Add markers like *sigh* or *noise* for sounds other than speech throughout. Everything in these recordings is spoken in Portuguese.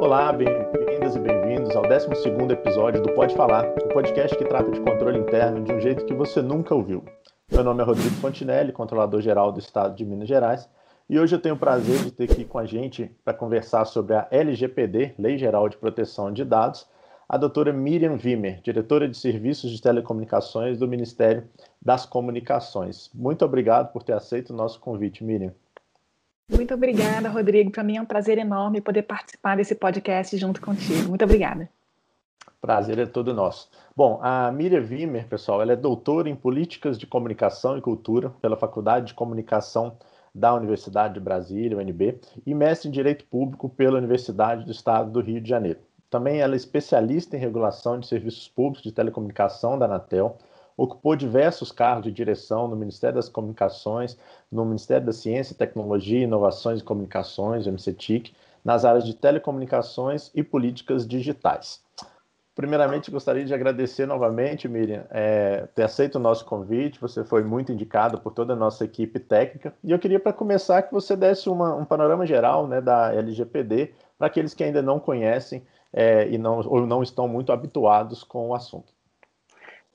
Olá, bem-vindas e bem-vindos ao 12 episódio do Pode Falar, um podcast que trata de controle interno de um jeito que você nunca ouviu. Meu nome é Rodrigo Fontinelli, controlador-geral do Estado de Minas Gerais, e hoje eu tenho o prazer de ter aqui com a gente para conversar sobre a LGPD, Lei Geral de Proteção de Dados, a doutora Miriam Wimmer, diretora de Serviços de Telecomunicações do Ministério das Comunicações. Muito obrigado por ter aceito o nosso convite, Miriam. Muito obrigada, Rodrigo. Para mim é um prazer enorme poder participar desse podcast junto contigo. Muito obrigada. Prazer é todo nosso. Bom, a Miriam Wimmer, pessoal, ela é doutora em Políticas de Comunicação e Cultura pela Faculdade de Comunicação da Universidade de Brasília, UNB, e mestre em Direito Público pela Universidade do Estado do Rio de Janeiro. Também ela é especialista em regulação de serviços públicos de telecomunicação da Anatel, ocupou diversos cargos de direção no Ministério das Comunicações, no Ministério da Ciência, Tecnologia, Inovações e Comunicações, MCTIC, nas áreas de telecomunicações e políticas digitais. Primeiramente, gostaria de agradecer novamente, Miriam, é, ter aceito o nosso convite. Você foi muito indicado por toda a nossa equipe técnica. E eu queria, para começar, que você desse uma, um panorama geral né, da LGPD para aqueles que ainda não conhecem é, e não, ou não estão muito habituados com o assunto.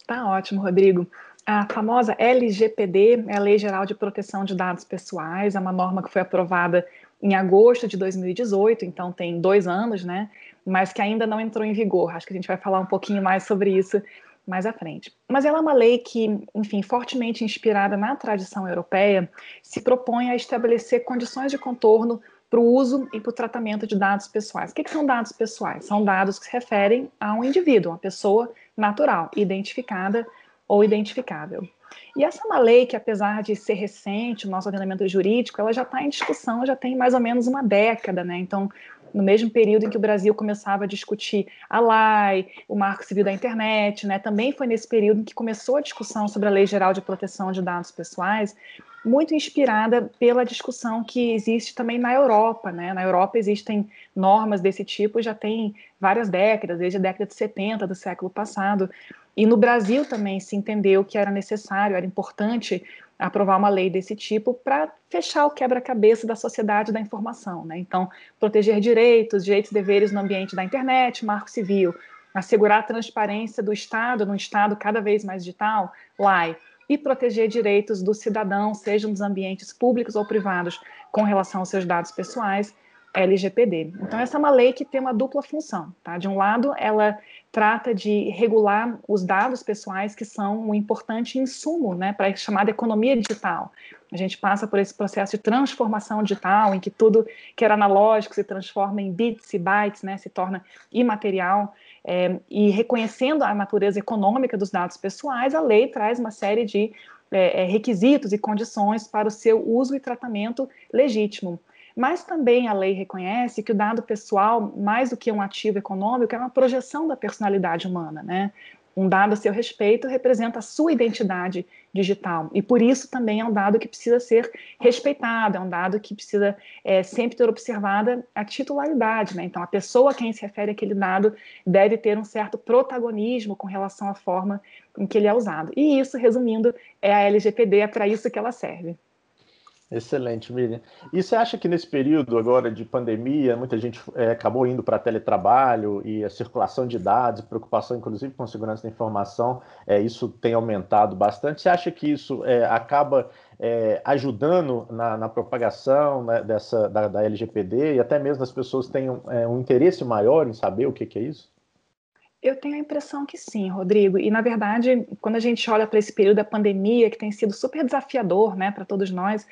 Tá ótimo, Rodrigo. A famosa LGPD é a Lei Geral de Proteção de Dados Pessoais, é uma norma que foi aprovada em agosto de 2018, então tem dois anos, né? Mas que ainda não entrou em vigor. Acho que a gente vai falar um pouquinho mais sobre isso mais à frente. Mas ela é uma lei que, enfim, fortemente inspirada na tradição europeia, se propõe a estabelecer condições de contorno para o uso e para o tratamento de dados pessoais. O que, que, são dados pessoais? São dados que se referem a um indivíduo, uma pessoa natural, identificada ou identificável. E essa é uma lei que, apesar de ser recente, o nosso ordenamento jurídico, ela já está em discussão, já tem mais ou menos uma década, né? Então, no mesmo período em que o Brasil começava a discutir a lei, o Marco Civil da Internet, né? Também foi nesse período em que começou a discussão sobre a Lei Geral de Proteção de Dados Pessoais, muito inspirada pela discussão que existe também na Europa. Né? Na Europa existem normas desse tipo já tem várias décadas, desde a década de 70 do século passado. E no Brasil também se entendeu que era necessário, era importante aprovar uma lei desse tipo para fechar o quebra-cabeça da sociedade da informação. Né? Então, proteger direitos, direitos e deveres no ambiente da internet, marco civil, assegurar a transparência do Estado, num Estado cada vez mais digital, LAI, e proteger direitos do cidadão, sejam nos ambientes públicos ou privados, com relação aos seus dados pessoais, LGPD. Então, essa é uma lei que tem uma dupla função. Tá? De um lado, ela trata de regular os dados pessoais, que são um importante insumo né, para a chamada economia digital. A gente passa por esse processo de transformação digital, em que tudo que era analógico se transforma em bits e bytes, né, se torna imaterial. É, e reconhecendo a natureza econômica dos dados pessoais, a lei traz uma série de é, requisitos e condições para o seu uso e tratamento legítimo. Mas também a lei reconhece que o dado pessoal, mais do que um ativo econômico, é uma projeção da personalidade humana, né? Um dado a seu respeito representa a sua identidade digital e por isso também é um dado que precisa ser respeitado, é um dado que precisa é, sempre ter observada a titularidade, né? Então a pessoa a quem se refere aquele dado deve ter um certo protagonismo com relação à forma em que ele é usado. E isso, resumindo, é a LGPD, é para isso que ela serve. Excelente, Miriam. E você acha que nesse período agora de pandemia, muita gente é, acabou indo para teletrabalho e a circulação de dados, preocupação inclusive com segurança da informação, é, isso tem aumentado bastante. Você acha que isso é, acaba é, ajudando na, na propagação né, dessa, da, da, LGPD e até mesmo as pessoas tenham é, um interesse maior em saber o que, que é isso? Eu tenho a impressão que sim, Rodrigo. E, na verdade, quando a gente olha para esse período da pandemia, que tem sido super desafiador né, para todos nós,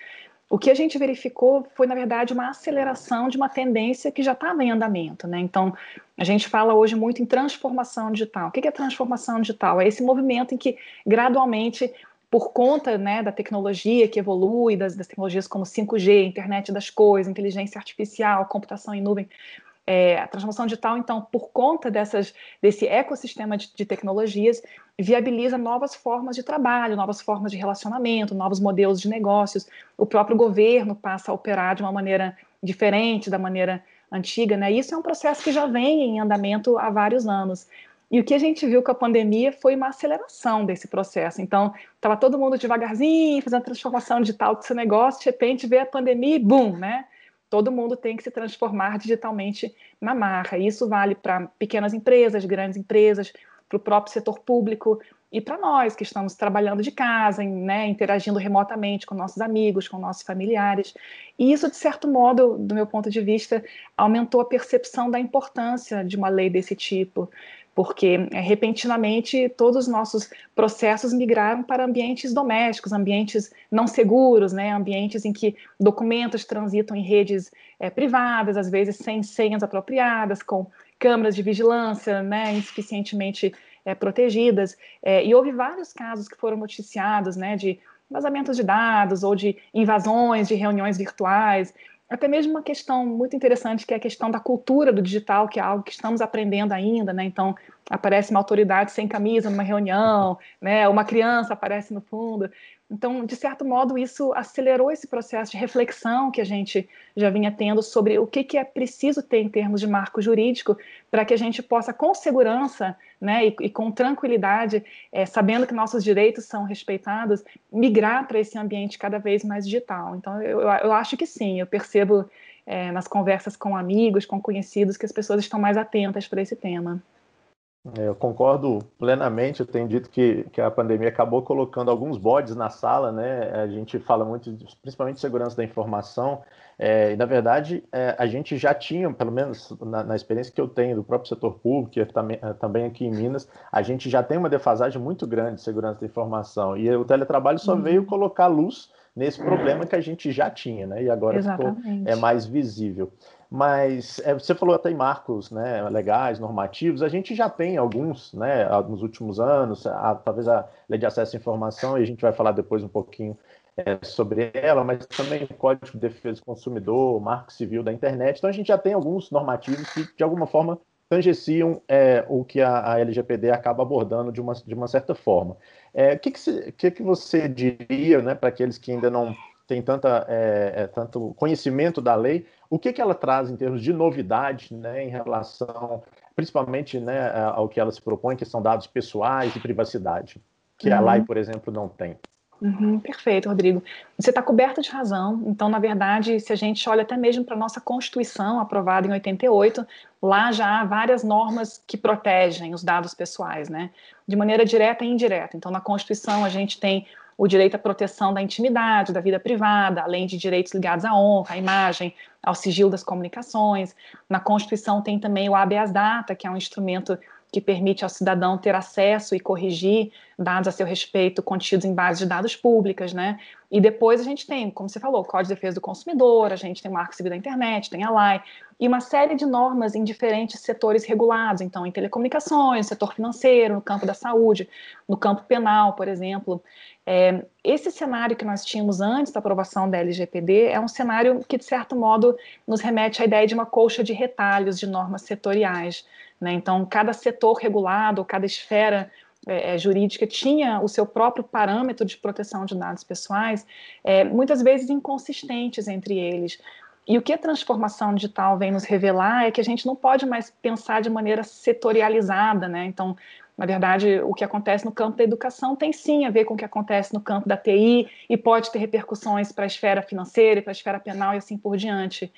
o que a gente verificou foi, na verdade, uma aceleração de uma tendência que já estava em andamento. Né? Então, a gente fala hoje muito em transformação digital. O que é transformação digital? É esse movimento em que, gradualmente, por conta né, da tecnologia que evolui, das, das tecnologias como 5G, internet das coisas, inteligência artificial, computação em nuvem, é, a transformação digital, então, por conta dessas, desse ecossistema de, de, tecnologias, viabiliza novas formas de trabalho, novas formas de relacionamento, novos modelos de negócios. O próprio governo passa a operar de uma maneira diferente da maneira antiga, né? Isso é um processo que já vem em andamento há vários anos. E o que a gente viu com a pandemia foi uma aceleração desse processo. Então, estava todo mundo devagarzinho, fazendo transformação digital do seu negócio, de repente vê a pandemia e bum, né? Todo mundo tem que se transformar digitalmente na marca. Isso vale para pequenas empresas, grandes empresas, para o próprio setor público e para nós que estamos trabalhando de casa, né, interagindo remotamente com nossos amigos, com nossos familiares. E isso, de certo modo, do meu ponto de vista, aumentou a percepção da importância de uma lei desse tipo, porque é, repentinamente todos os nossos processos migraram para ambientes domésticos, ambientes não seguros, né, ambientes em que documentos transitam em redes é, privadas, às vezes sem senhas apropriadas, com câmeras de vigilância né, insuficientemente é, protegidas. É, e houve vários casos que foram noticiados né, de vazamentos de dados ou de invasões de reuniões virtuais. Até mesmo uma questão muito interessante, que é a questão da cultura do digital, que é algo que estamos aprendendo ainda, né? Então, aparece uma autoridade sem camisa numa reunião, né? Uma criança aparece no fundo. Então, de certo modo, isso acelerou esse processo de reflexão que a gente já vinha tendo sobre o que, que é preciso ter em termos de marco jurídico para que a gente possa, com segurança né, e, e com tranquilidade, é, sabendo que nossos direitos são respeitados, migrar para esse ambiente cada vez mais digital. Então, eu, eu acho que sim, eu percebo é, nas conversas com amigos, com conhecidos, que as pessoas estão mais atentas para esse tema. É, eu concordo plenamente. Eu tenho dito que, que a pandemia acabou colocando alguns bodes na sala, né? A gente fala muito, principalmente de segurança da informação, é, e na verdade é, a gente já tinha, pelo menos na, na, experiência que eu tenho do próprio setor público, e também, também aqui em Minas, a gente já tem uma defasagem muito grande de segurança da informação. E o teletrabalho só uhum. veio colocar luz nesse problema que a gente já tinha, né? E agora ficou é mais visível. Mas é, você falou até em marcos né, legais, normativos, a gente já tem alguns né, nos últimos anos, a, talvez a lei de acesso à informação, e a gente vai falar depois um pouquinho é, sobre ela, mas também o Código de Defesa do Consumidor, o Marco Civil da Internet. Então a gente já tem alguns normativos que, de alguma forma, tangeciam é, o que a, a, LGPD acaba abordando de uma, de uma certa forma. O é, que, que, que, que, você diria né, para aqueles que ainda não têm tanta, é, é, tanto conhecimento da lei, o que, que ela traz em termos de novidade né, em relação, principalmente né, ao que ela se propõe, que são dados pessoais e privacidade, que uhum. a lei, por exemplo, não tem? Uhum, perfeito, Rodrigo. Você está coberto de razão. Então, na verdade, se a gente olha até mesmo para a nossa Constituição, aprovada em 88, lá já há várias normas que protegem os dados pessoais, né? De maneira direta e indireta. Então, na Constituição, a gente tem o direito à proteção da intimidade, da vida privada, além de direitos ligados à honra, à imagem, ao sigilo das comunicações. Na Constituição tem também o habeas data, que é um instrumento que permite ao cidadão ter acesso e corrigir dados a seu respeito contidos em bases de dados públicas, né? E depois a gente tem, como você falou, o Código de Defesa do Consumidor, a gente tem o Marco Civil da Internet, tem a LAI, e uma série de normas em diferentes setores regulados, então em telecomunicações, setor financeiro, no campo da saúde, no campo penal, por exemplo. É, esse cenário que nós tínhamos antes da aprovação da LGPD é um cenário que, de certo modo, nos remete à ideia de uma colcha de retalhos de normas setoriais. Né? Então, cada setor regulado, cada esfera é, é, jurídica tinha o seu próprio parâmetro de proteção de dados pessoais, é, muitas vezes inconsistentes entre eles. E o que a transformação digital vem nos revelar é que a gente não pode mais pensar de maneira setorializada, né? Então, na verdade, o que acontece no campo da educação tem sim a ver com o que acontece no campo da TI e pode ter repercussões para a esfera financeira, para a esfera penal e assim por diante.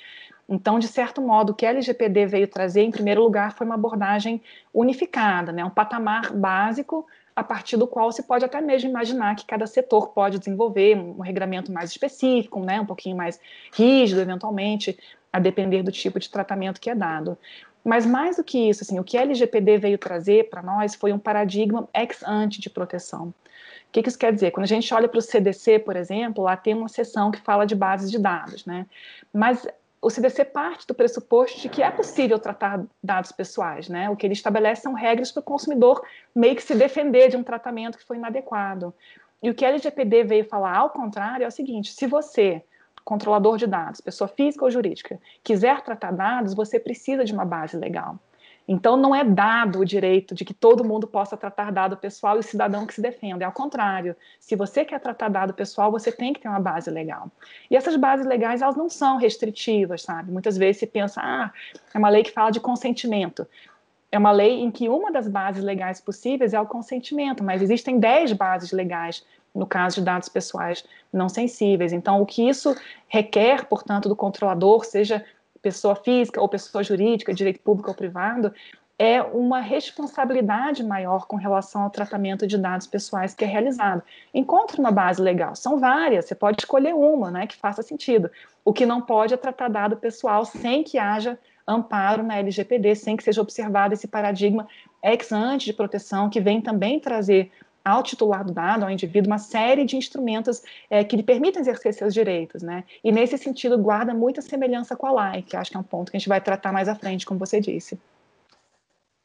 Então, de certo modo, o que a LGPD veio trazer, em primeiro lugar, foi uma abordagem unificada, né? um patamar básico a partir do qual se pode até mesmo imaginar que cada setor pode desenvolver um regramento mais específico, né? um pouquinho mais rígido, eventualmente, a depender do tipo de tratamento que é dado. Mas mais do que isso, assim, o que a LGPD veio trazer para nós foi um paradigma ex ante de proteção. O que, que, isso quer dizer? Quando a gente olha para o CDC, por exemplo, lá tem uma seção que fala de bases de dados, né? Mas o CDC parte do pressuposto de que é possível tratar dados pessoais, né? O que ele estabelece são regras para o consumidor meio que se defender de um tratamento que foi inadequado. E o que a LGPD veio falar ao contrário é o seguinte: se você, controlador de dados, pessoa física ou jurídica, quiser tratar dados, você precisa de uma base legal. Então, não é dado o direito de que todo mundo possa tratar dado pessoal e o cidadão que se defenda. É ao contrário. Se você quer tratar dado pessoal, você tem que ter uma base legal. E essas bases legais, elas não são restritivas, sabe? Muitas vezes se pensa, ah, é uma lei que fala de consentimento. É uma lei em que uma das bases legais possíveis é o consentimento, mas existem dez bases legais no caso de dados pessoais não sensíveis. Então, o que isso requer, portanto, do controlador, seja pessoa física ou pessoa jurídica, direito público ou privado, é uma responsabilidade maior com relação ao tratamento de dados pessoais que é realizado. Encontre uma base legal, são várias, você pode escolher uma, né, que faça sentido. O que não pode é tratar dado pessoal sem que haja amparo na LGPD, sem que seja observado esse paradigma ex ante de proteção, que vem também trazer ao titular do dado, ao indivíduo, uma série de instrumentos é, que lhe permitem exercer seus direitos, né? E nesse sentido guarda muita semelhança com a lei, que acho que é um ponto que a gente vai tratar mais à frente, como você disse.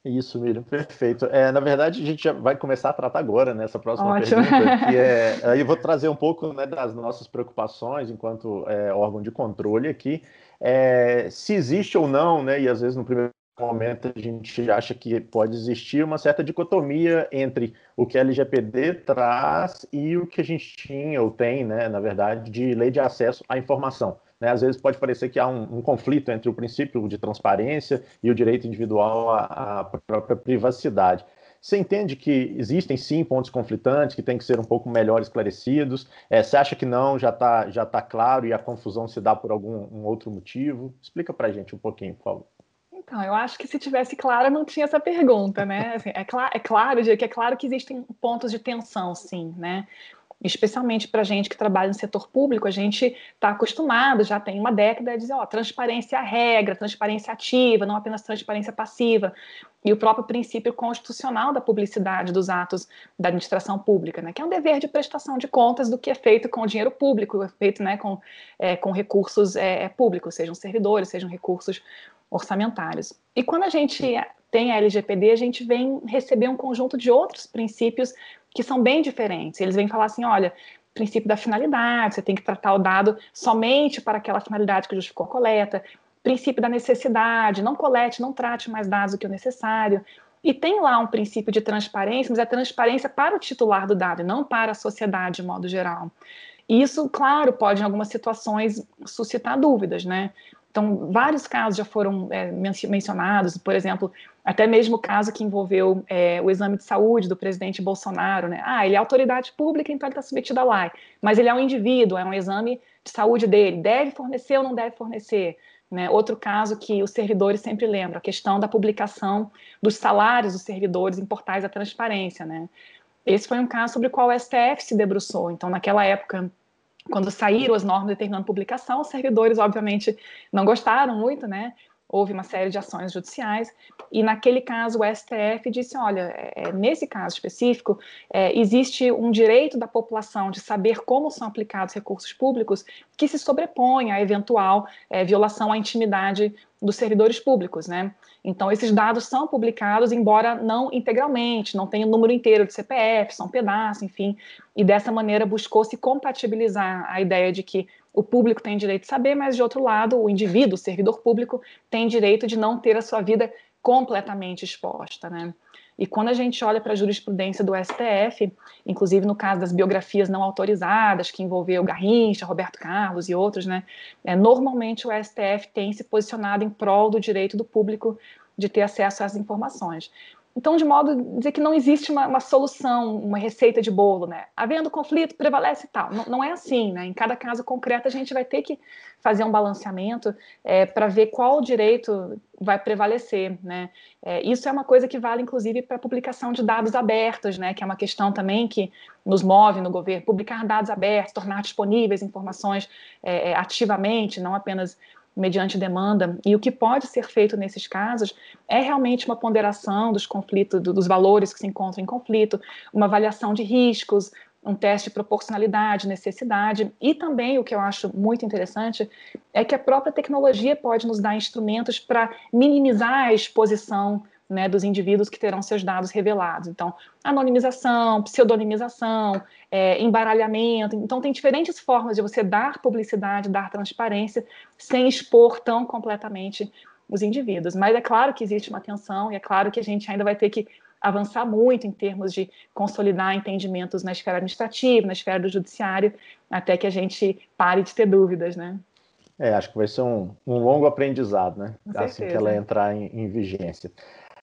Isso, Miriam, perfeito. É, na verdade, a gente já vai começar a tratar agora nessa próxima Ótimo. pergunta, *laughs* que é, aí eu vou trazer um pouco né, das nossas preocupações enquanto é, órgão de controle aqui, é, se existe ou não, né, e às vezes no primeiro momento a gente acha que pode existir uma certa dicotomia entre o que a LGPD traz e o que a gente tinha ou tem, né, na verdade, de lei de acesso à informação. Né? Às vezes pode parecer que há um, um, conflito entre o princípio de transparência e o direito individual à, à própria privacidade. Você entende que existem sim pontos conflitantes que têm que ser um pouco melhor esclarecidos? É, você acha que não, já está já tá claro e a confusão se dá por algum um outro motivo? Explica para a gente um pouquinho, favor. Então, eu acho que se tivesse claro, não tinha essa pergunta, né? *laughs* Assim, é, cl é claro, que é claro que existem pontos de tensão, sim, né? especialmente para gente que trabalha no setor público, a gente está acostumado, já tem uma década, a dizer, ó, transparência é a regra, transparência ativa, não apenas transparência passiva, e o próprio princípio constitucional da publicidade dos atos da administração pública, né, que é um dever de prestação de contas do que é feito com o dinheiro público, é feito né, com, é, com recursos é, é públicos, sejam servidores, sejam recursos orçamentários. E quando a gente tem a LGPD, a gente vem receber um conjunto de outros princípios que são bem diferentes. Eles vêm falar assim: olha, princípio da finalidade, você tem que tratar o dado somente para aquela finalidade que justificou a coleta, princípio da necessidade, não colete, não trate mais dados do que o necessário. E tem lá um princípio de transparência, mas é transparência para o titular do dado, e não para a sociedade de modo geral. E isso, claro, pode em algumas situações suscitar dúvidas, né? Então, vários casos já foram é, mencionados, por exemplo, até mesmo o caso que envolveu é, o exame de saúde do presidente Bolsonaro, né? Ah, ele é autoridade pública, então ele está submetido à lei, mas ele é um indivíduo, é um exame de saúde dele, deve fornecer ou não deve fornecer? Né? Outro caso que os servidores sempre lembram, a questão da publicação dos salários dos servidores em portais da transparência, né? Esse foi um caso sobre o qual o STF se debruçou. Então, naquela época, quando saíram as normas determinando publicação, os servidores, obviamente, não gostaram muito, né? Houve uma série de ações judiciais, e naquele caso o STF disse: olha, é, nesse caso específico, é, existe um direito da população de saber como são aplicados recursos públicos que se sobrepõe à eventual é, violação à intimidade dos servidores públicos, né? Então, esses dados são publicados, embora não integralmente, não tenha o número inteiro de CPF, são pedaços, enfim, e dessa maneira buscou-se compatibilizar a ideia de que o público tem direito de saber, mas de outro lado, o indivíduo, o servidor público, tem direito de não ter a sua vida completamente exposta, né? E quando a gente olha para a jurisprudência do STF, inclusive no caso das biografias não autorizadas, que envolveu Garrincha, Roberto Carlos e outros, né, é, normalmente o STF tem se posicionado em prol do direito do público de ter acesso às informações. Então, de modo a dizer que não existe uma, uma, solução, uma receita de bolo, né? Havendo conflito, prevalece e tal. Não, não, é assim, né? Em cada caso concreto, a gente vai ter que fazer um balanceamento é, para ver qual direito vai prevalecer, né? É, isso é uma coisa que vale, inclusive, para a publicação de dados abertos, né? Que é uma questão também que nos move no governo. Publicar dados abertos, tornar disponíveis informações é, é ativamente, não apenas mediante demanda, e o que pode ser feito nesses casos é realmente uma ponderação dos conflitos, dos valores que se encontram em conflito, uma avaliação de riscos, um teste de proporcionalidade, necessidade, e também o que eu acho muito interessante é que a própria tecnologia pode nos dar instrumentos para minimizar a exposição né, dos indivíduos que terão seus dados revelados. Então, anonimização, pseudonimização, é, embaralhamento. Então, tem diferentes formas de você dar publicidade, dar transparência, sem expor tão completamente os indivíduos. Mas é claro que existe uma tensão e é claro que a gente ainda vai ter que avançar muito em termos de consolidar entendimentos na esfera administrativa, na esfera do judiciário, até que a gente pare de ter dúvidas, né? É, acho que vai ser um, um longo aprendizado, né? assim que ela entrar em, em vigência.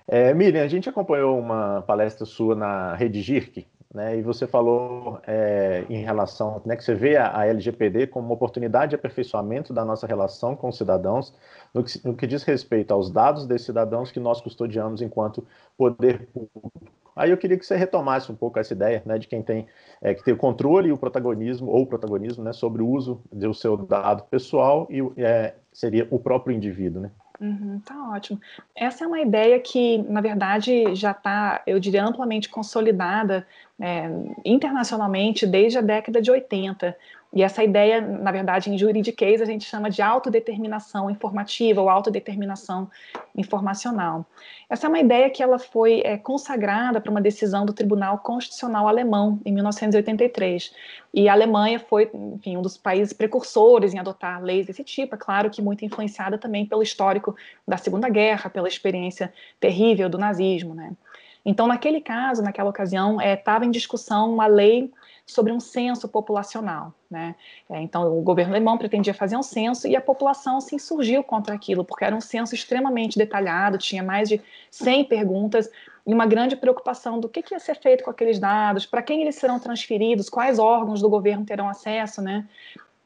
É, Miriam, a gente acompanhou uma palestra sua na Rede GIRC, né, e você falou é, em relação, né, que você vê a, a, LGPD como uma oportunidade de aperfeiçoamento da nossa relação com os cidadãos, no que, no que diz respeito aos dados desses cidadãos que nós custodiamos enquanto poder público. Aí eu queria que você retomasse um pouco essa ideia, né, de quem tem é, que ter o controle e o protagonismo, ou o protagonismo, né, sobre o uso do seu dado pessoal e é, seria o próprio indivíduo, né? Uhum, tá ótimo. Essa é uma ideia que, na verdade, já está, eu diria, amplamente consolidada é, internacionalmente desde a década de 80. E essa ideia, na verdade, em juridiquês a gente chama de autodeterminação informativa ou autodeterminação informacional. Essa é uma ideia que ela foi é, consagrada para uma decisão do Tribunal Constitucional Alemão em 1983. E a Alemanha foi, enfim, um dos países precursores em adotar leis desse tipo. É claro que muito influenciada também pelo histórico da Segunda Guerra, pela experiência terrível do nazismo, né? Então, naquele caso, naquela ocasião, estava é, em discussão uma lei sobre um censo populacional. Né? É, então, o governo alemão pretendia fazer um censo e a população se insurgiu contra aquilo, porque era um censo extremamente detalhado, tinha mais de 100 perguntas e uma grande preocupação do que, que ia ser feito com aqueles dados, para quem eles serão transferidos, quais órgãos do governo terão acesso. Né?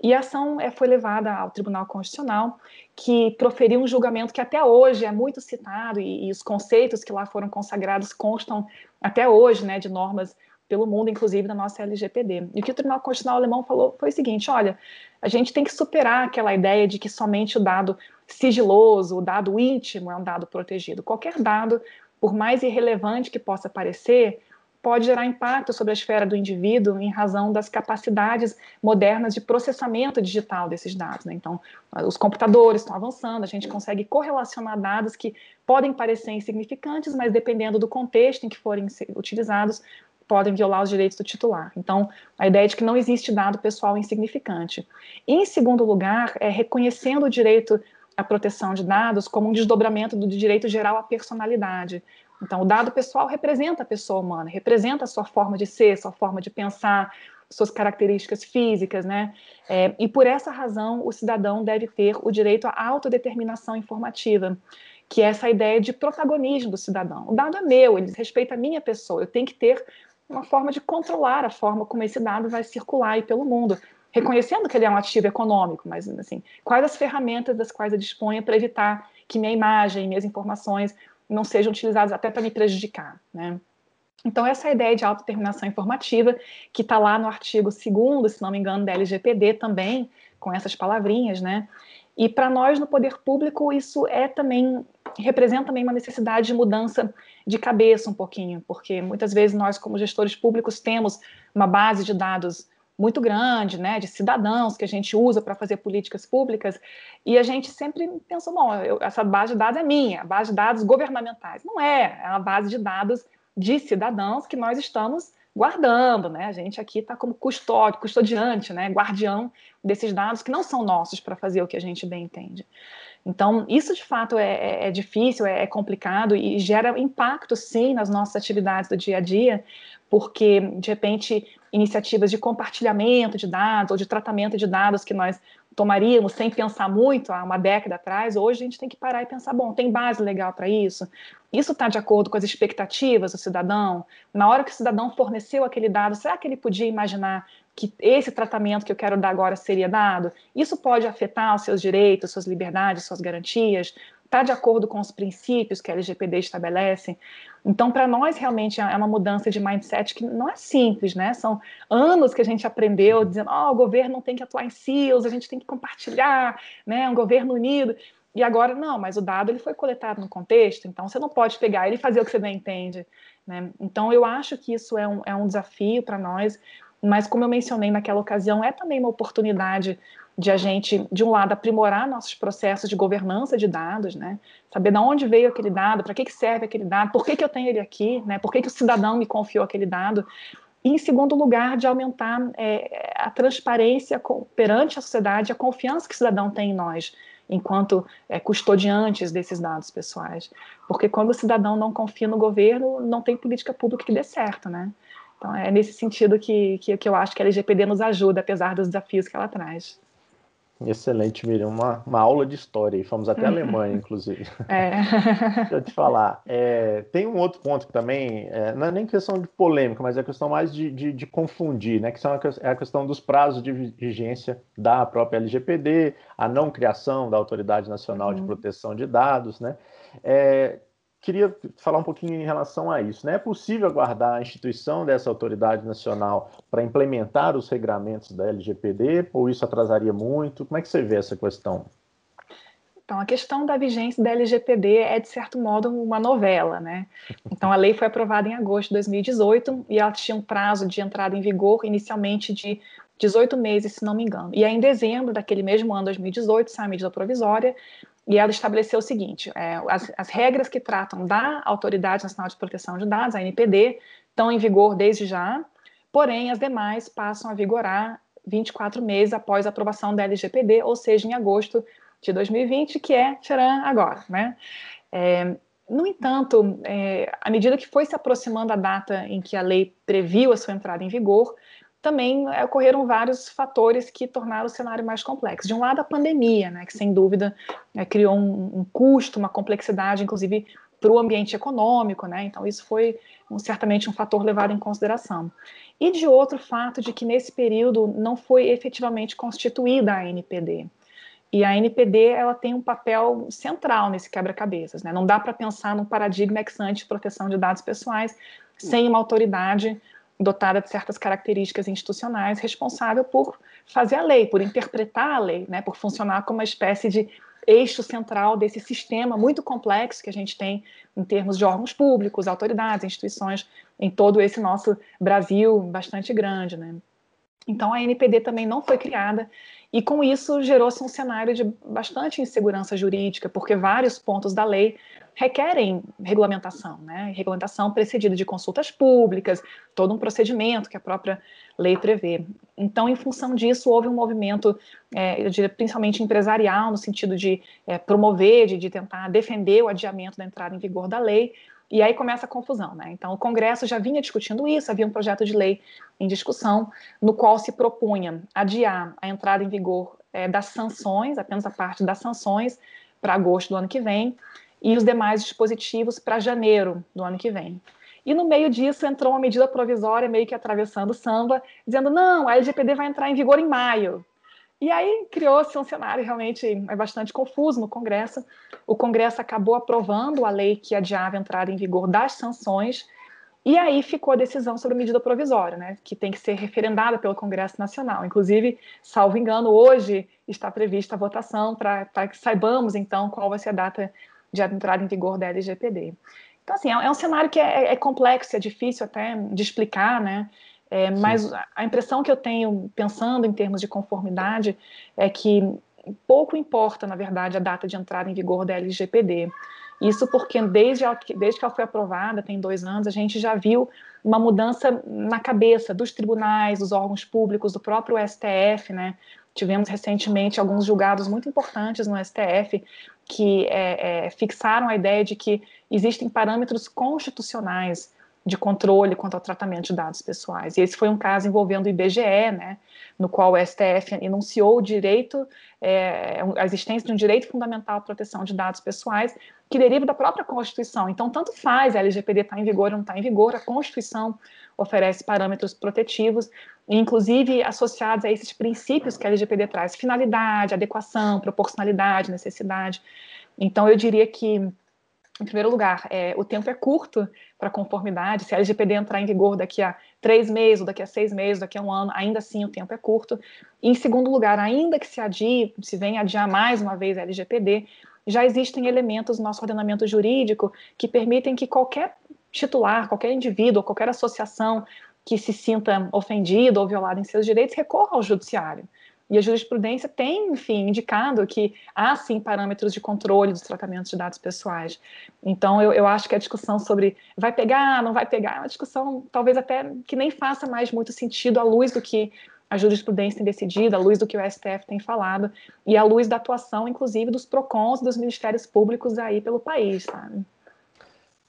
E a ação é, foi levada ao Tribunal Constitucional, que proferiu um julgamento que até hoje é muito citado, e, e os conceitos que lá foram consagrados constam até hoje né, de normas pelo mundo, inclusive da nossa LGPD. E o que o Tribunal Constitucional Alemão falou foi o seguinte: olha, a gente tem que superar aquela ideia de que somente o dado sigiloso, o dado íntimo é um dado protegido. Qualquer dado, por mais irrelevante que possa parecer, pode gerar impacto sobre a esfera do indivíduo em razão das capacidades modernas de processamento digital desses dados. Né? Então, os computadores estão avançando, a gente consegue correlacionar dados que podem parecer insignificantes, mas dependendo do contexto em que forem utilizados, podem violar os direitos do titular. Então, a ideia é de que não existe dado pessoal insignificante. Em segundo lugar, é reconhecendo o direito à proteção de dados como um desdobramento do direito geral à personalidade. Então, o dado pessoal representa a pessoa humana, representa a sua forma de ser, sua forma de pensar, suas características físicas, né? É, e por essa razão, o cidadão deve ter o direito à autodeterminação informativa, que é essa ideia de protagonismo do cidadão. O dado é meu, ele respeita a minha pessoa, eu tenho que ter uma forma de controlar a forma como esse dado vai circular pelo mundo, reconhecendo que ele é um ativo econômico, mas assim, quais as ferramentas das quais eu disponho para evitar que minha imagem, minhas informações não sejam utilizadas até para me prejudicar, né? Então, essa é ideia de autodeterminação informativa, que está lá no artigo 2 se não me engano, da LGPD também, com essas palavrinhas, né? E para nós, no poder público, isso é também, representa também uma necessidade de mudança de cabeça um pouquinho, porque muitas vezes nós, como gestores públicos, temos uma base de dados muito grande, né, de cidadãos que a gente usa para fazer políticas públicas, e a gente sempre pensa, bom, eu, essa base de dados é minha, a base de dados governamentais. Não é, é uma base de dados de cidadãos que nós estamos guardando, né? A gente aqui está como custódio, custodiante, né? Guardião desses dados que não são nossos para fazer o que a gente bem entende. Então, isso de fato é, é, é difícil, é, é, complicado e gera impacto, sim, nas nossas atividades do dia a dia, porque, de repente, iniciativas de compartilhamento de dados ou de tratamento de dados que nós tomaríamos sem pensar muito há uma década atrás, hoje a gente tem que parar e pensar, bom, tem base legal para isso? Isso está de acordo com as expectativas do cidadão? Na hora que o cidadão forneceu aquele dado, será que ele podia imaginar que esse tratamento que eu quero dar agora seria dado? Isso pode afetar os seus direitos, suas liberdades, suas garantias? Está de acordo com os princípios que a LGPD estabelece? Então, para nós, realmente é uma mudança de mindset que não é simples, né? São anos que a gente aprendeu dizendo, oh, o governo não tem que atuar em silos, a gente tem que compartilhar, né? Um governo unido. E agora, não, mas o dado ele foi coletado no contexto, então você não pode pegar ele e fazer o que você bem entende. Né? Então, eu acho que isso é um, é um desafio para nós, mas como eu mencionei naquela ocasião, é também uma oportunidade de a gente, de um lado, aprimorar nossos processos de governança de dados, né? Saber de onde veio aquele dado, para que, que serve aquele dado, por que, que eu tenho ele aqui, né? Por que, que o cidadão me confiou aquele dado? E, em segundo lugar, de aumentar é, a transparência perante a sociedade, a confiança que o cidadão tem em nós, enquanto é, custodiantes desses dados pessoais. Porque quando o cidadão não confia no governo, não tem política pública que dê certo, né? Então, é nesse sentido que, que, que eu acho que a LGPD nos ajuda, apesar dos desafios que ela traz. Excelente, Miriam. Uma, uma aula de história. E fomos até a Alemanha, *laughs* inclusive. É. Deixa eu te falar. É, tem um outro ponto que também é, não é nem questão de polêmica, mas é questão mais de, de, de confundir, né? Que são a, é a questão dos prazos de vigência da própria LGPD, a não criação da Autoridade Nacional uhum. de Proteção de Dados, né? É, queria falar um pouquinho em relação a isso. Né? É possível aguardar a instituição dessa autoridade nacional para implementar os regramentos da LGPD, ou isso atrasaria muito? Como é que você vê essa questão? Então, a questão da vigência da LGPD é, de certo modo, uma novela, né? Então, a lei foi aprovada em agosto de 2018 e ela tinha um prazo de entrada em vigor inicialmente de 18 meses, se não me engano. E aí, em dezembro daquele mesmo ano, 2018, sai a medida provisória e ela estabeleceu o seguinte: é, as, as, regras que tratam da Autoridade Nacional de Proteção de Dados, a NPD, estão em vigor desde já, porém as demais passam a vigorar 24 meses após a aprovação da LGPD, ou seja, em agosto de 2020, que é tcharam, agora. Né? É, no entanto, é, à medida que foi se aproximando a data em que a lei previu a sua entrada em vigor, também é, ocorreram vários fatores que tornaram o cenário mais complexo. De um lado, a pandemia, né, que sem dúvida é, criou um, um, custo, uma complexidade, inclusive para o ambiente econômico, né, então isso foi um, certamente um fator levado em consideração. E de outro fato de que nesse período não foi efetivamente constituída a NPD. E a NPD ela tem um papel central nesse quebra-cabeças. Né? Não dá para pensar num paradigma ex ante de proteção de dados pessoais sem uma autoridade dotada de certas características institucionais, responsável por fazer a lei, por interpretar a lei, né, por funcionar como uma espécie de eixo central desse sistema muito complexo que a gente tem em termos de órgãos públicos, autoridades, instituições em todo esse nosso Brasil bastante grande, né? Então a NPD também não foi criada e com isso gerou-se um cenário de bastante insegurança jurídica, porque vários pontos da lei requerem regulamentação, né? Regulamentação precedida de consultas públicas, todo um procedimento que a própria lei prevê. Então, em função disso, houve um movimento, é, eu diria, principalmente empresarial, no sentido de é, promover, de, de tentar defender o adiamento da entrada em vigor da lei, e aí começa a confusão, né? Então, o Congresso já vinha discutindo isso, havia um projeto de lei em discussão, no qual se propunha adiar a entrada em vigor é, das sanções, apenas a parte das sanções, para agosto do ano que vem, e os demais dispositivos para janeiro do ano que vem. E no meio disso entrou uma medida provisória, meio que atravessando o samba, dizendo: não, a LGPD vai entrar em vigor em maio. E aí criou-se um cenário realmente é bastante confuso no Congresso. O Congresso acabou aprovando a lei que adiava a entrada em vigor das sanções, e aí ficou a decisão sobre a medida provisória, né, que tem que ser referendada pelo Congresso Nacional. Inclusive, salvo engano, hoje está prevista a votação para que saibamos, então, qual vai ser a data de entrada em vigor da LGPD. Então, assim, é, é um cenário que é, é complexo, é difícil até de explicar, né? É, mas a impressão que eu tenho, pensando em termos de conformidade, é que pouco importa, na verdade, a data de entrada em vigor da LGPD. Isso porque desde, desde que ela foi aprovada, tem dois anos, a gente já viu uma mudança na cabeça dos tribunais, dos órgãos públicos, do próprio STF, né? Tivemos recentemente alguns julgados muito importantes no STF que é, é, fixaram a ideia de que existem parâmetros constitucionais de controle quanto ao tratamento de dados pessoais. E esse foi um caso envolvendo o IBGE, né, no qual o STF enunciou o direito, é, a existência de um direito fundamental à proteção de dados pessoais, que deriva da própria Constituição. Então, tanto faz a LGPD estar tá em vigor ou não está em vigor, a Constituição oferece parâmetros protetivos, inclusive associados a esses princípios que a LGPD traz: finalidade, adequação, proporcionalidade, necessidade. Então, eu diria que, em primeiro lugar, é, o tempo é curto para conformidade. Se a LGPD entrar em vigor daqui a três meses, ou daqui a seis meses, daqui a um ano, ainda assim o tempo é curto. E, em segundo lugar, ainda que se adie, se venha adiar mais uma vez a LGPD, já existem elementos no nosso ordenamento jurídico que permitem que qualquer titular, qualquer indivíduo, qualquer associação que se sinta ofendido ou violado em seus direitos recorra ao judiciário. E a jurisprudência tem, enfim, indicado que há sim parâmetros de controle dos tratamentos de dados pessoais. Então, eu, eu acho que a discussão sobre vai pegar, não vai pegar, é uma discussão talvez até que nem faça mais muito sentido à luz do que a jurisprudência tem decidido, à luz do que o STF tem falado e à luz da atuação, inclusive, dos PROCONs dos ministérios públicos aí pelo país, sabe?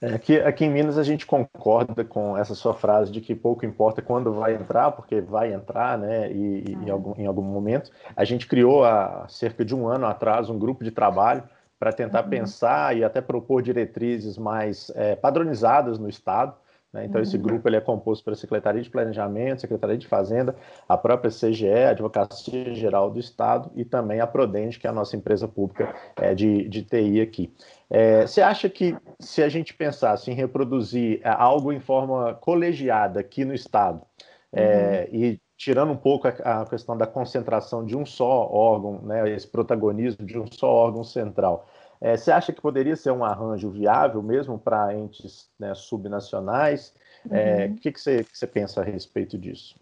É, aqui, aqui em Minas a gente concorda com essa sua frase de que pouco importa quando vai entrar, porque vai entrar, né? E, em, algum, em algum momento. A gente criou há cerca de um ano atrás um grupo de trabalho para tentar uhum. pensar e até propor diretrizes mais é, padronizadas no Estado. Né? Então, uhum. esse grupo ele é composto pela Secretaria de Planejamento, Secretaria de Fazenda, a própria CGE, a Advocacia Geral do Estado e também a Prodente, que é a nossa empresa pública é, de, de TI aqui. É, você acha que se a gente pensasse em reproduzir é, algo em forma colegiada aqui no Estado, é, uhum. e tirando um pouco a, a, questão da concentração de um só órgão, né, esse protagonismo de um só órgão central, é, você acha que poderia ser um arranjo viável mesmo para entes né, subnacionais? É, uhum. O que, que, você, que você pensa a respeito disso?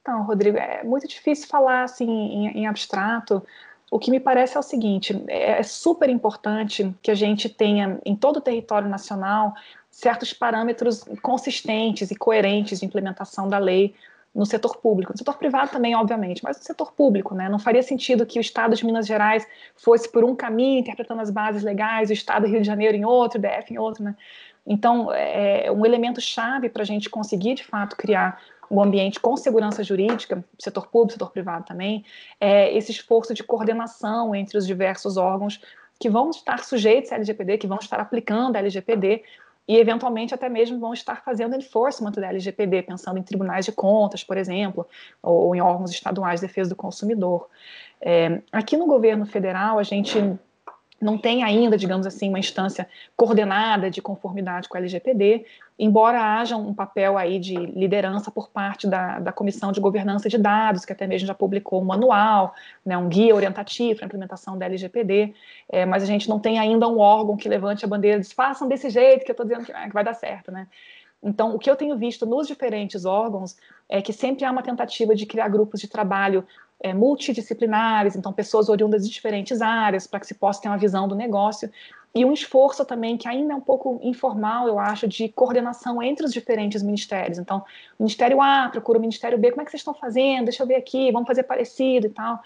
Então, Rodrigo, é muito difícil falar assim em, em abstrato, o que me parece é o seguinte: é, é super importante que a gente tenha em todo o território nacional certos parâmetros consistentes e coerentes de implementação da lei no setor público. No setor privado também, obviamente, mas no setor público, né? Não faria sentido que o Estado de Minas Gerais fosse por um caminho, interpretando as bases legais, o Estado do Rio de Janeiro em outro, o DF em outro, né? Então, é um elemento chave para a gente conseguir, de fato, criar o ambiente com segurança jurídica, setor público, setor privado também, é esse esforço de coordenação entre os diversos órgãos que vão estar sujeitos à LGPD, que vão estar aplicando a LGPD e, eventualmente, até mesmo vão estar fazendo enforcement da LGPD, pensando em tribunais de contas, por exemplo, ou em órgãos estaduais de defesa do consumidor. É, aqui no governo federal, a gente não tem ainda, digamos assim, uma instância coordenada de conformidade com a LGPD, embora haja um papel aí de liderança por parte da, da Comissão de Governança de Dados, que até mesmo já publicou um manual, né, um guia orientativo para a implementação da LGPD, é, mas a gente não tem ainda um órgão que levante a bandeira e diz, façam desse jeito que eu estou dizendo que, é, que vai dar certo, né? Então, o que eu tenho visto nos diferentes órgãos é que sempre há uma tentativa de criar grupos de trabalho é, multidisciplinares, então pessoas oriundas de diferentes áreas, para que se possa ter uma visão do negócio, e um esforço também que ainda é um pouco informal, eu acho, de coordenação entre os diferentes ministérios. Então, Ministério A procura o Ministério B, como é que vocês estão fazendo? Deixa eu ver aqui, vamos fazer parecido e tal.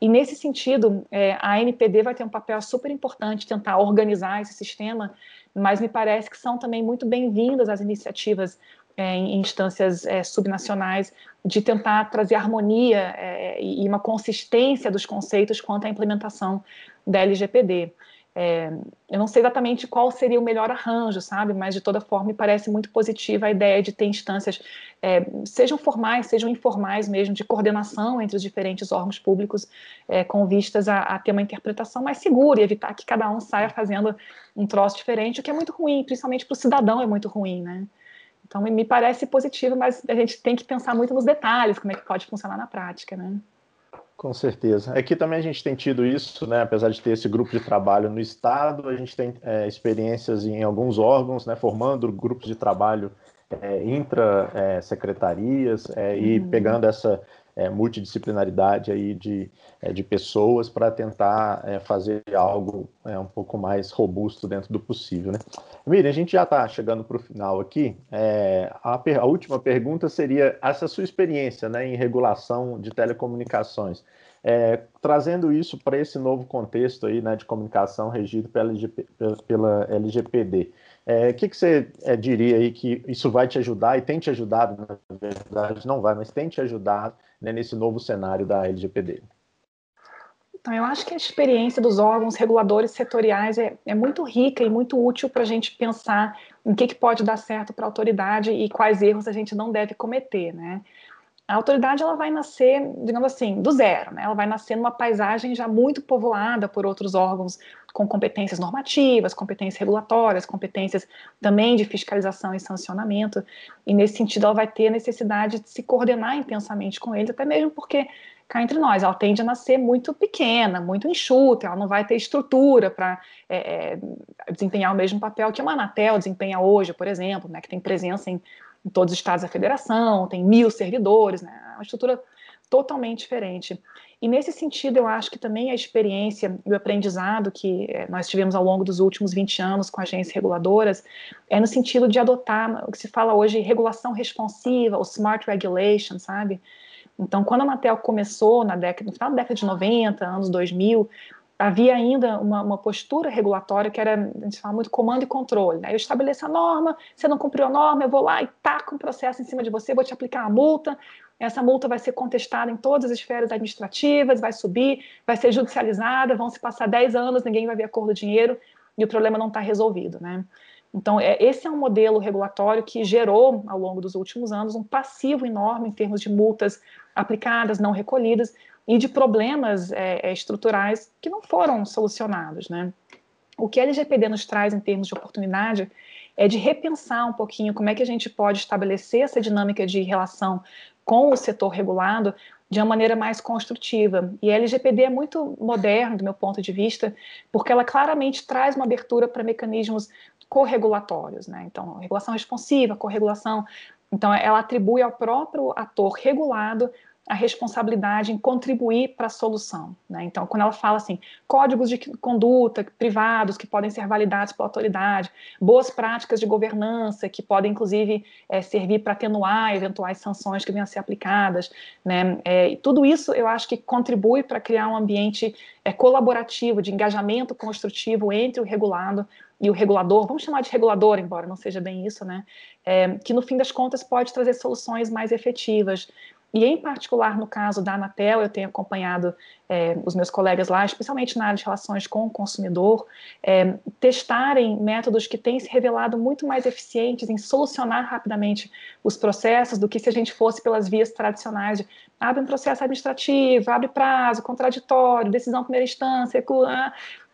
E nesse sentido, é, a NPD vai ter um papel super importante tentar organizar esse sistema, mas me parece que são também muito bem-vindas as iniciativas é, em instâncias é, subnacionais de tentar trazer harmonia é, e uma consistência dos conceitos quanto à implementação da LGPD. É, eu não sei exatamente qual seria o melhor arranjo, sabe? Mas de toda forma me parece muito positiva a ideia de ter instâncias, é, sejam formais, sejam informais mesmo, de coordenação entre os diferentes órgãos públicos, é, com vistas a, a, ter uma interpretação mais segura e evitar que cada um saia fazendo um troço diferente, o que é muito ruim, principalmente para o cidadão é muito ruim, né? Então, me parece positivo, mas a gente tem que pensar muito nos detalhes, como é que pode funcionar na prática, né? Com certeza. Aqui também a gente tem tido isso, né? Apesar de ter esse grupo de trabalho no Estado, a gente tem é, experiências em alguns órgãos, né? Formando grupos de trabalho é, intra-secretarias é, e uhum. pegando essa é, multidisciplinaridade aí de, é, de pessoas para tentar é, fazer algo é, um pouco mais robusto dentro do possível. Né? Miriam, a gente já está chegando para o final aqui. É, a, a, última pergunta seria essa sua experiência né, em regulação de telecomunicações. É, trazendo isso para esse novo contexto aí, né, de comunicação regido pela, LGP, pela LGPD. É, o que, que você é, diria aí que isso vai te ajudar e tem te ajudado, na verdade, não vai, mas tem te ajudado né, nesse novo cenário da LGPD? Então, eu acho que a experiência dos órgãos reguladores setoriais é, é muito rica e muito útil para a gente pensar em que, que pode dar certo para a autoridade e quais erros a gente não deve cometer, né? A autoridade ela vai nascer, digamos assim, do zero, né? Ela vai nascer numa paisagem já muito povoada por outros órgãos com competências normativas, competências regulatórias, competências também de fiscalização e sancionamento. E nesse sentido, ela vai ter necessidade de se coordenar intensamente com eles, até mesmo porque cá entre nós, ela tende a nascer muito pequena, muito enxuta, ela não vai ter estrutura para é, é, desempenhar o mesmo papel que a Anatel desempenha hoje, por exemplo, né, que tem presença em, em todos os estados da federação, tem mil servidores, né, é uma estrutura totalmente diferente. E nesse sentido, eu acho que também a experiência e o aprendizado que eh, nós tivemos ao longo dos últimos 20 anos com agências reguladoras é no sentido de adotar o que se fala hoje regulação responsiva, ou smart regulation, sabe? Então, quando a Anatel começou na década, no final da década de 90, anos 2000, havia ainda uma, uma, postura regulatória que era, a gente fala muito comando e controle. Né? Eu estabeleço a norma, você não cumpriu a norma, eu vou lá e taco um processo em cima de você, vou te aplicar a multa, essa multa vai ser contestada em todas as esferas administrativas, vai subir, vai ser judicializada, vão se passar 10 anos, ninguém vai ver a cor do dinheiro e o problema não está resolvido. Né? Então, é, esse é um modelo regulatório que gerou, ao longo dos últimos anos, um passivo enorme em termos de multas aplicadas, não recolhidas, e de problemas é, é, estruturais que não foram solucionados. Né? O que a LGPD nos traz em termos de oportunidade é de repensar um pouquinho como é que a gente pode estabelecer essa dinâmica de relação com o setor regulado de uma maneira mais construtiva. E a LGPD é muito moderna, do meu ponto de vista, porque ela claramente traz uma abertura para mecanismos corregulatórios, né? Então, regulação responsiva, corregulação. Então, ela atribui ao próprio ator regulado a responsabilidade em contribuir para a solução. Né? Então, quando ela fala assim, códigos de conduta privados que podem ser validados pela autoridade, boas práticas de governança que podem, inclusive, é, servir para atenuar eventuais sanções que venham a ser aplicadas, né? É, tudo isso eu acho que contribui para criar um ambiente é, colaborativo, de engajamento construtivo entre o regulado e o regulador, vamos chamar de regulador, embora não seja bem isso, né? Que no fim das contas pode trazer soluções mais efetivas. E, em particular, no caso da Anatel, eu tenho acompanhado é, os meus colegas lá, especialmente na área de relações com o consumidor, é, testarem métodos que têm se revelado muito mais eficientes em solucionar rapidamente os processos do que se a gente fosse pelas vias tradicionais de abre um processo administrativo, abre prazo, contraditório, decisão primeira instância,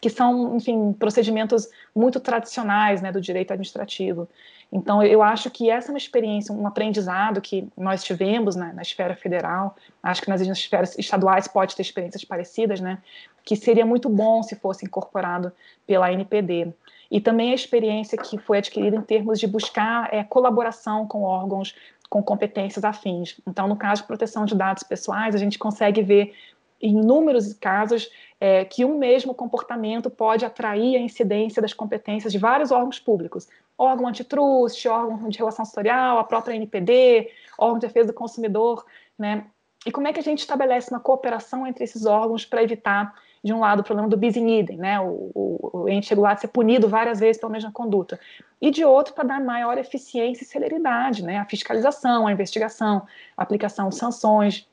que são, enfim, procedimentos muito tradicionais né, do direito administrativo. Então, eu acho que essa é uma experiência, um aprendizado que nós tivemos na, na esfera federal, acho que nas esferas estaduais pode ter experiências parecidas, né? Que seria muito bom se fosse incorporado pela NPD. E também a experiência que foi adquirida em termos de buscar é, colaboração com órgãos com competências afins. Então, no caso de proteção de dados pessoais, a gente consegue ver inúmeros casos é, que um mesmo comportamento pode atrair a incidência das competências de vários órgãos públicos. Órgão antitrust, órgão de relação setorial, a própria NPD, órgão de defesa do consumidor, né? E como é que a gente estabelece uma cooperação entre esses órgãos para evitar, de um lado, o problema do bis in idem, né? O, o, o ente regulado ser punido várias vezes pela mesma conduta. E de outro, para dar maior eficiência e celeridade, né? A fiscalização, a investigação, a aplicação de sanções,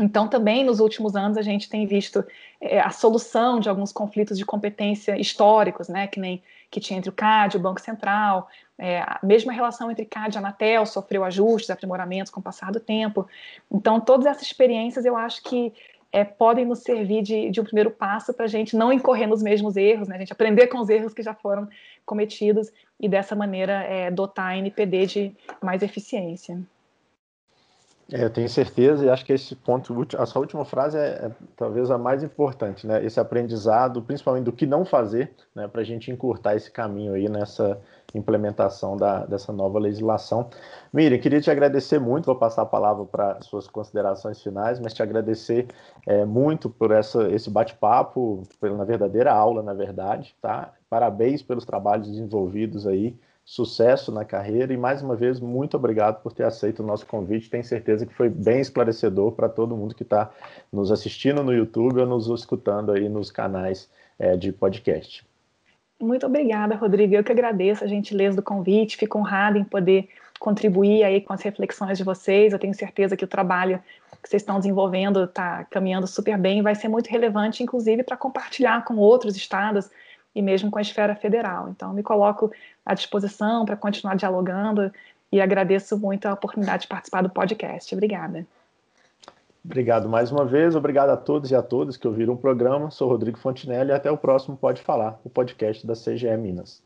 então, também nos últimos anos, a gente tem visto é, a solução de alguns conflitos de competência históricos, né, que nem que tinha entre o CAD e o Banco Central. É, a mesma relação entre CAD e Anatel sofreu ajustes, aprimoramentos com o passar do tempo. Então, todas essas experiências eu acho que é, podem nos servir de, de um primeiro passo para a gente não incorrer nos mesmos erros, né, a gente aprender com os erros que já foram cometidos e dessa maneira é, dotar a NPD de mais eficiência. É, eu tenho certeza e acho que esse ponto, a sua última frase é, é, talvez a mais importante, né? Esse aprendizado, principalmente do que não fazer, né? Para a gente encurtar esse caminho aí nessa implementação da, dessa nova legislação. Miriam, queria te agradecer muito, vou passar a palavra para suas considerações finais, mas te agradecer é, muito por essa, esse bate-papo, pela verdadeira aula, na verdade, tá? Parabéns pelos trabalhos desenvolvidos aí sucesso na carreira e mais uma vez muito obrigado por ter aceito o nosso convite. Tenho certeza que foi bem esclarecedor para todo mundo que está nos assistindo no YouTube ou nos escutando aí nos canais é, de podcast. Muito obrigada, Rodrigo. Eu que agradeço a gentileza do convite. Fico honrada em poder contribuir aí com as reflexões de vocês. Eu tenho certeza que o trabalho que vocês estão desenvolvendo está caminhando super bem vai ser muito relevante, inclusive, para compartilhar com outros estados e mesmo com a esfera federal. Então, me coloco à disposição para continuar dialogando e agradeço muito a oportunidade de participar do podcast. Obrigada. Obrigado mais uma vez, obrigado a todos e a todas que ouviram o programa. Sou Rodrigo Fontinelli e até o próximo Pode Falar, o podcast da CGE Minas.